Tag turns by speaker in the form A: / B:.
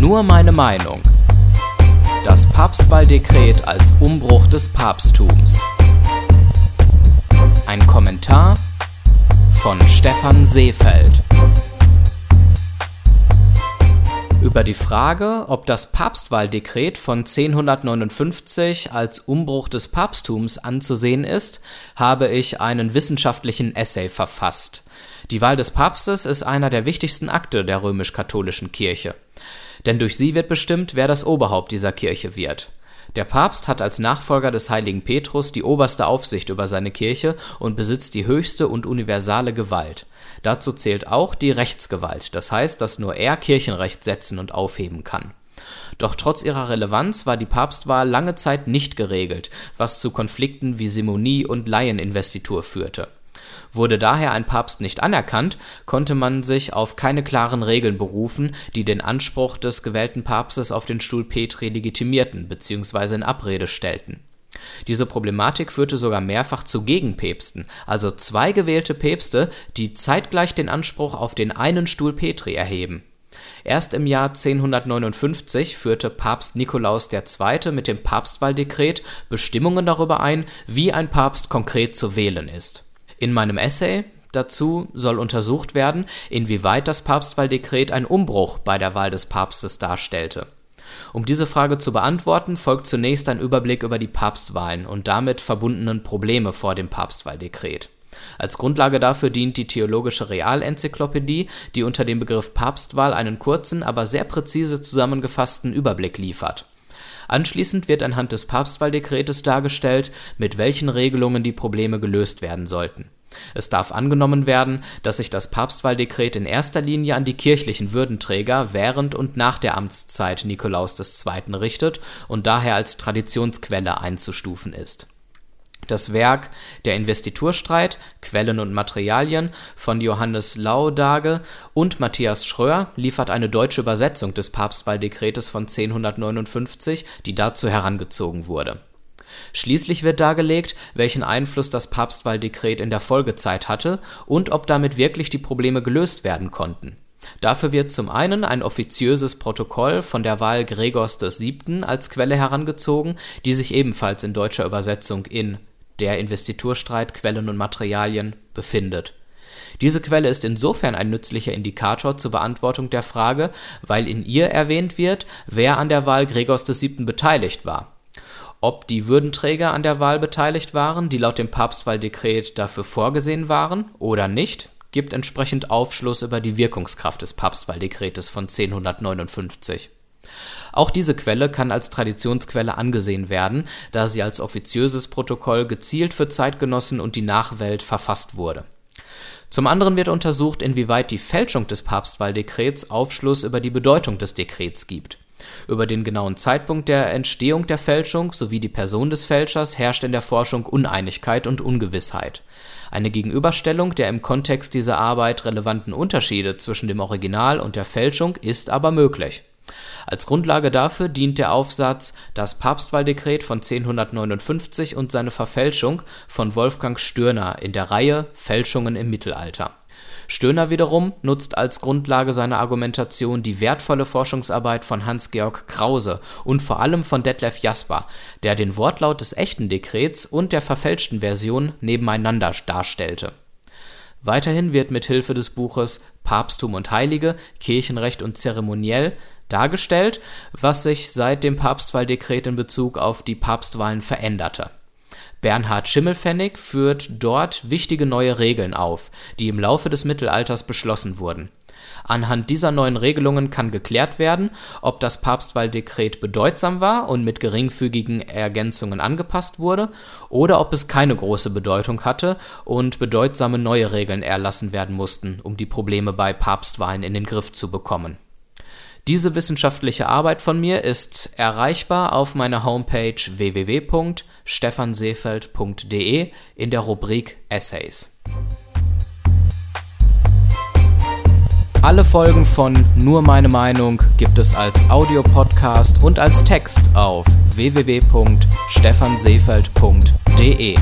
A: Nur meine Meinung. Das Papstwahldekret als Umbruch des Papsttums. Ein Kommentar von Stefan Seefeld. Über die Frage, ob das Papstwahldekret von 1059 als Umbruch des Papsttums anzusehen ist, habe ich einen wissenschaftlichen Essay verfasst. Die Wahl des Papstes ist einer der wichtigsten Akte der römisch-katholischen Kirche. Denn durch sie wird bestimmt, wer das Oberhaupt dieser Kirche wird. Der Papst hat als Nachfolger des heiligen Petrus die oberste Aufsicht über seine Kirche und besitzt die höchste und universale Gewalt. Dazu zählt auch die Rechtsgewalt, das heißt, dass nur er Kirchenrecht setzen und aufheben kann. Doch trotz ihrer Relevanz war die Papstwahl lange Zeit nicht geregelt, was zu Konflikten wie Simonie und Laieninvestitur führte Wurde daher ein Papst nicht anerkannt, konnte man sich auf keine klaren Regeln berufen, die den Anspruch des gewählten Papstes auf den Stuhl Petri legitimierten bzw. in Abrede stellten. Diese Problematik führte sogar mehrfach zu Gegenpäpsten, also zwei gewählte Päpste, die zeitgleich den Anspruch auf den einen Stuhl Petri erheben. Erst im Jahr 1059 führte Papst Nikolaus II. mit dem Papstwahldekret Bestimmungen darüber ein, wie ein Papst konkret zu wählen ist in meinem Essay dazu soll untersucht werden, inwieweit das Papstwahldekret ein Umbruch bei der Wahl des Papstes darstellte. Um diese Frage zu beantworten, folgt zunächst ein Überblick über die Papstwahlen und damit verbundenen Probleme vor dem Papstwahldekret. Als Grundlage dafür dient die Theologische Realenzyklopädie, die unter dem Begriff Papstwahl einen kurzen, aber sehr präzise zusammengefassten Überblick liefert Anschließend wird anhand des Papstwahldekretes dargestellt, mit welchen Regelungen die Probleme gelöst werden sollten. Es darf angenommen werden, dass sich das Papstwahldekret in erster Linie an die kirchlichen Würdenträger während und nach der Amtszeit Nikolaus II. richtet und daher als Traditionsquelle einzustufen ist das Werk Der Investiturstreit, Quellen und Materialien von Johannes Laudage und Matthias Schröer liefert eine deutsche Übersetzung des Papstwahldekretes von 1059, die dazu herangezogen wurde. Schließlich wird dargelegt, welchen Einfluss das Papstwahldekret in der Folgezeit hatte und ob damit wirklich die Probleme gelöst werden konnten. Dafür wird zum einen ein offiziöses Protokoll von der Wahl Gregors VII. als Quelle herangezogen, die sich ebenfalls in deutscher Übersetzung in der Investiturstreit Quellen und Materialien befindet. Diese Quelle ist insofern ein nützlicher Indikator zur Beantwortung der Frage, weil in ihr erwähnt wird, wer an der Wahl Gregors VII. beteiligt war. Ob die Würdenträger an der Wahl beteiligt waren, die laut dem Papstwahldekret dafür vorgesehen waren, oder nicht, gibt entsprechend Aufschluss über die Wirkungskraft des Papstwahldekretes von 1059 auch diese Quelle kann als Traditionsquelle angesehen werden, da sie als offiziöses Protokoll gezielt für Zeitgenossen und die Nachwelt verfasst wurde. Zum anderen wird untersucht, inwieweit die Fälschung des Papstwahldekrets Aufschluss über die Bedeutung des Dekrets gibt. Über den genauen Zeitpunkt der Entstehung der Fälschung sowie die Person des Fälschers herrscht in der Forschung Uneinigkeit und Ungewissheit. Eine Gegenüberstellung der im Kontext dieser Arbeit relevanten Unterschiede zwischen dem Original und der Fälschung ist aber möglich als Grundlage dafür dient der Aufsatz Das Papstwahldekret von 1059 und seine Verfälschung von Wolfgang Stürner in der Reihe Fälschungen im Mittelalter. Stürner wiederum nutzt als Grundlage seiner Argumentation die wertvolle Forschungsarbeit von Hans-Georg Krause und vor allem von Detlef Jasper, der den Wortlaut des echten Dekrets und der verfälschten Version nebeneinander darstellte. Weiterhin wird mit Hilfe des Buches Papsttum und Heilige, Kirchenrecht und Zeremoniell dargestellt, was sich seit dem Papstwahldekret in Bezug auf die Papstwahlen veränderte. Bernhard Schimmelpfennig führt dort wichtige neue Regeln auf, die im Laufe des Mittelalters beschlossen wurden. Anhand dieser neuen Regelungen kann geklärt werden, ob das Papstwahldekret bedeutsam war und mit geringfügigen Ergänzungen angepasst wurde, oder ob es keine große Bedeutung hatte und bedeutsame neue Regeln erlassen werden mussten, um die Probleme bei Papstwahlen in den Griff zu bekommen diese wissenschaftliche Arbeit von mir ist erreichbar auf meiner Homepage www.stefanseefeld.de in der Rubrik Essays. Alle Folgen von Nur meine Meinung gibt es als Audiopodcast und als Text auf www.stefanseefeld.de.